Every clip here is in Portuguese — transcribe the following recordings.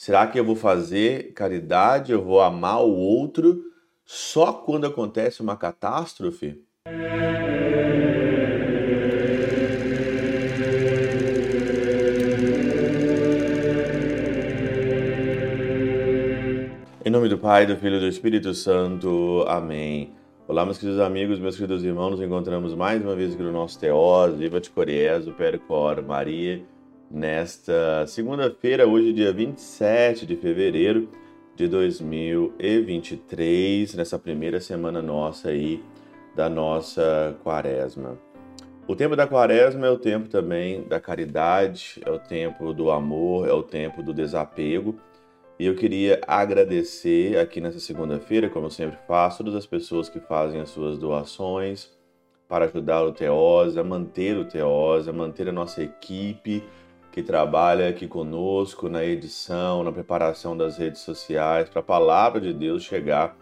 Será que eu vou fazer caridade, eu vou amar o outro só quando acontece uma catástrofe? Em nome do Pai, do Filho e do Espírito Santo. Amém. Olá, meus queridos amigos, meus queridos irmãos, nos encontramos mais uma vez aqui no nosso Teós, Viva de Coriezo, Percor, Maria, nesta segunda-feira, hoje dia 27 de fevereiro de 2023, nessa primeira semana nossa aí da nossa quaresma. O tempo da quaresma é o tempo também da caridade, é o tempo do amor, é o tempo do desapego, e eu queria agradecer aqui nessa segunda-feira, como eu sempre faço, todas as pessoas que fazem as suas doações para ajudar o Teosa, manter o Teosa, manter a nossa equipe que trabalha aqui conosco na edição, na preparação das redes sociais, para a palavra de Deus chegar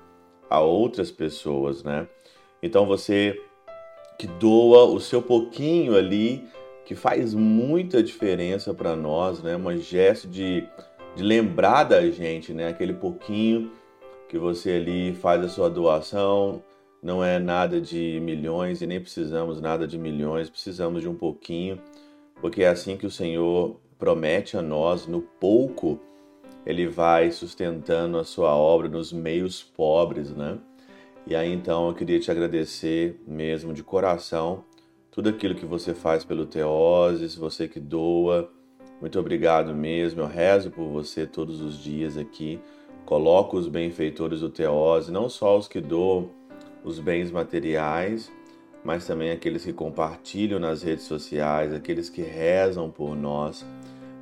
a outras pessoas, né? Então você que doa o seu pouquinho ali, que faz muita diferença para nós, né? Um gesto de de lembrar da gente, né? Aquele pouquinho que você ali faz a sua doação, não é nada de milhões e nem precisamos nada de milhões, precisamos de um pouquinho, porque é assim que o Senhor promete a nós, no pouco, ele vai sustentando a sua obra nos meios pobres, né? E aí então eu queria te agradecer mesmo de coração tudo aquilo que você faz pelo Teoses, você que doa, muito obrigado mesmo. Eu rezo por você todos os dias aqui. Coloco os benfeitores do Teose, não só os que doam os bens materiais, mas também aqueles que compartilham nas redes sociais, aqueles que rezam por nós.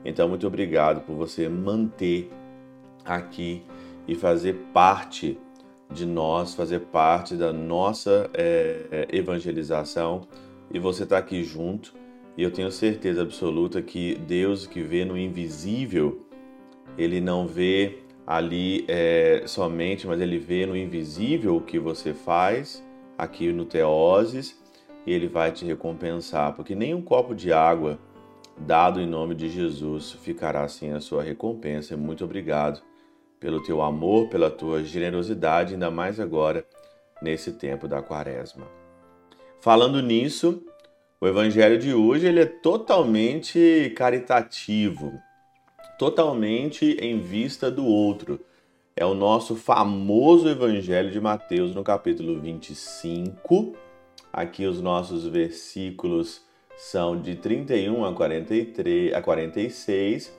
Então, muito obrigado por você manter aqui e fazer parte de nós, fazer parte da nossa é, evangelização. E você está aqui junto. E eu tenho certeza absoluta que Deus que vê no invisível, ele não vê ali é, somente, mas ele vê no invisível o que você faz aqui no Teoses e ele vai te recompensar, porque nem um copo de água dado em nome de Jesus ficará sem a sua recompensa. Muito obrigado pelo teu amor, pela tua generosidade, ainda mais agora nesse tempo da quaresma. Falando nisso, o evangelho de hoje ele é totalmente caritativo, totalmente em vista do outro. É o nosso famoso evangelho de Mateus no capítulo 25. Aqui os nossos versículos são de 31 a 43 a 46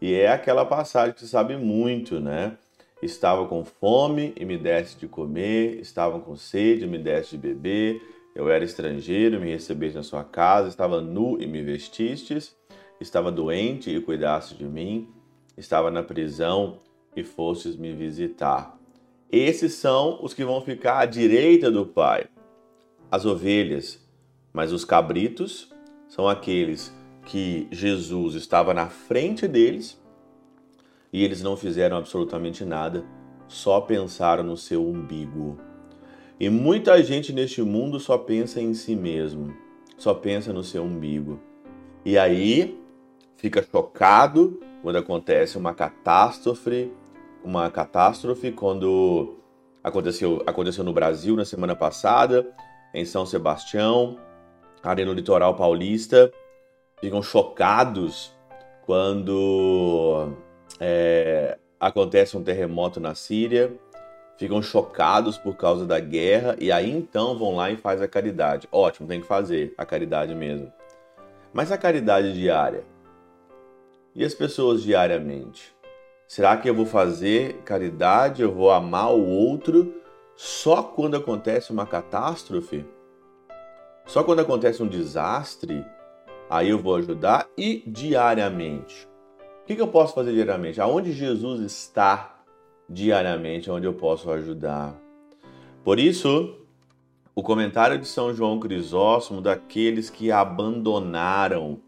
e é aquela passagem que você sabe muito, né? Estava com fome e me deste de comer, estavam com sede e me deste de beber eu era estrangeiro, me recebeste na sua casa, estava nu e me vestistes, estava doente e cuidaste de mim, estava na prisão e fostes me visitar. Esses são os que vão ficar à direita do Pai, as ovelhas, mas os cabritos são aqueles que Jesus estava na frente deles e eles não fizeram absolutamente nada, só pensaram no seu umbigo. E muita gente neste mundo só pensa em si mesmo, só pensa no seu umbigo. E aí fica chocado quando acontece uma catástrofe, uma catástrofe quando aconteceu, aconteceu no Brasil na semana passada, em São Sebastião, ali no litoral paulista, ficam chocados quando é, acontece um terremoto na Síria ficam chocados por causa da guerra e aí então vão lá e faz a caridade. Ótimo, tem que fazer a caridade mesmo. Mas a caridade diária? E as pessoas diariamente? Será que eu vou fazer caridade, eu vou amar o outro só quando acontece uma catástrofe? Só quando acontece um desastre? Aí eu vou ajudar e diariamente. O que eu posso fazer diariamente? Aonde Jesus está diariamente onde eu posso ajudar. Por isso, o comentário de São João Crisóstomo daqueles que abandonaram,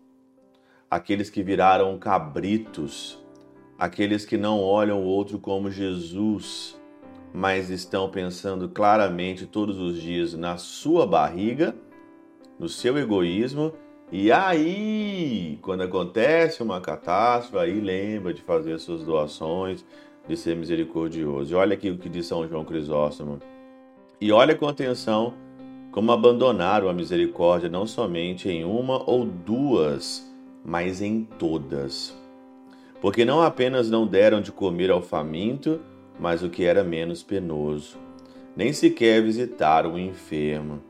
aqueles que viraram cabritos, aqueles que não olham o outro como Jesus, mas estão pensando claramente todos os dias na sua barriga, no seu egoísmo E aí, quando acontece uma catástrofe, aí lembra de fazer suas doações, de ser misericordioso. E olha aqui o que diz São João Crisóstomo. E olha com atenção como abandonaram a misericórdia não somente em uma ou duas, mas em todas. Porque não apenas não deram de comer ao faminto, mas o que era menos penoso, nem sequer visitaram o enfermo.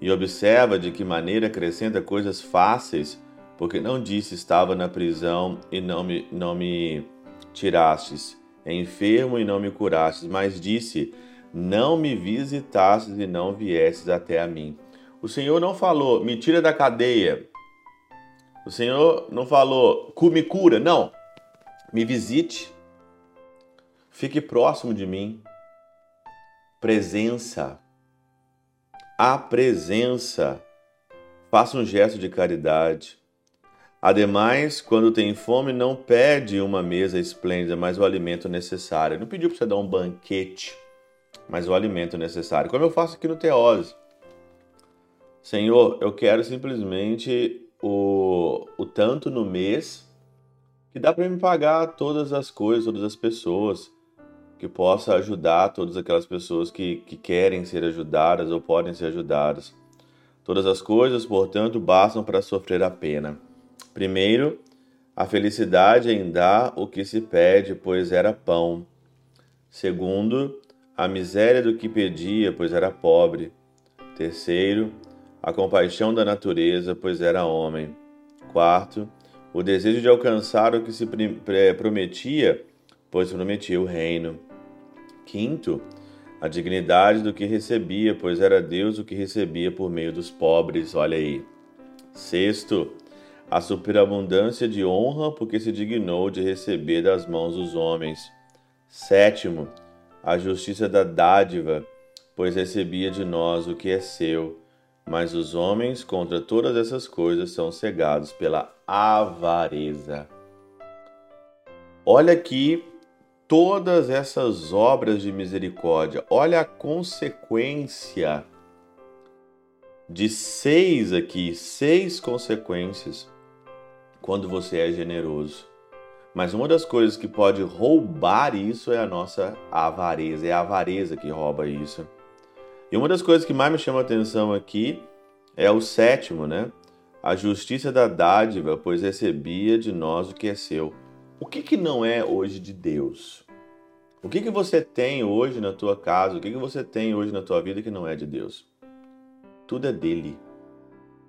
E observa de que maneira acrescenta coisas fáceis, porque não disse estava na prisão e não me, não me tirastes, enfermo e não me curastes, mas disse não me visitastes e não viestes até a mim. O Senhor não falou, me tira da cadeia. O Senhor não falou, me cura. Não. Me visite. Fique próximo de mim. Presença. A presença. Faça um gesto de caridade. Ademais, quando tem fome, não pede uma mesa esplêndida, mas o alimento necessário. Não pediu para você dar um banquete mas o alimento necessário. Como eu faço aqui no Teose. Senhor, eu quero simplesmente o, o tanto no mês que dá para me pagar todas as coisas, todas as pessoas, que possa ajudar todas aquelas pessoas que, que querem ser ajudadas ou podem ser ajudadas. Todas as coisas, portanto, bastam para sofrer a pena. Primeiro, a felicidade em dar o que se pede, pois era pão. Segundo, a miséria do que pedia, pois era pobre. Terceiro, a compaixão da natureza, pois era homem. Quarto, o desejo de alcançar o que se prometia, pois prometia o reino. Quinto, a dignidade do que recebia, pois era Deus o que recebia por meio dos pobres. Olha aí. Sexto, a superabundância de honra, porque se dignou de receber das mãos dos homens. Sétimo, a justiça da dádiva, pois recebia de nós o que é seu. Mas os homens contra todas essas coisas são cegados pela avareza. Olha aqui todas essas obras de misericórdia. Olha a consequência de seis aqui, seis consequências quando você é generoso. Mas uma das coisas que pode roubar isso é a nossa avareza, é a avareza que rouba isso. E uma das coisas que mais me chama a atenção aqui é o sétimo, né? A justiça da dádiva, pois recebia de nós o que é seu. O que, que não é hoje de Deus? O que, que você tem hoje na tua casa? O que, que você tem hoje na tua vida que não é de Deus? Tudo é dele.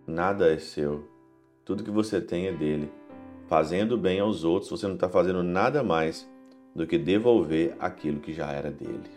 Nada é seu. Tudo que você tem é dele fazendo bem aos outros, você não está fazendo nada mais do que devolver aquilo que já era dele.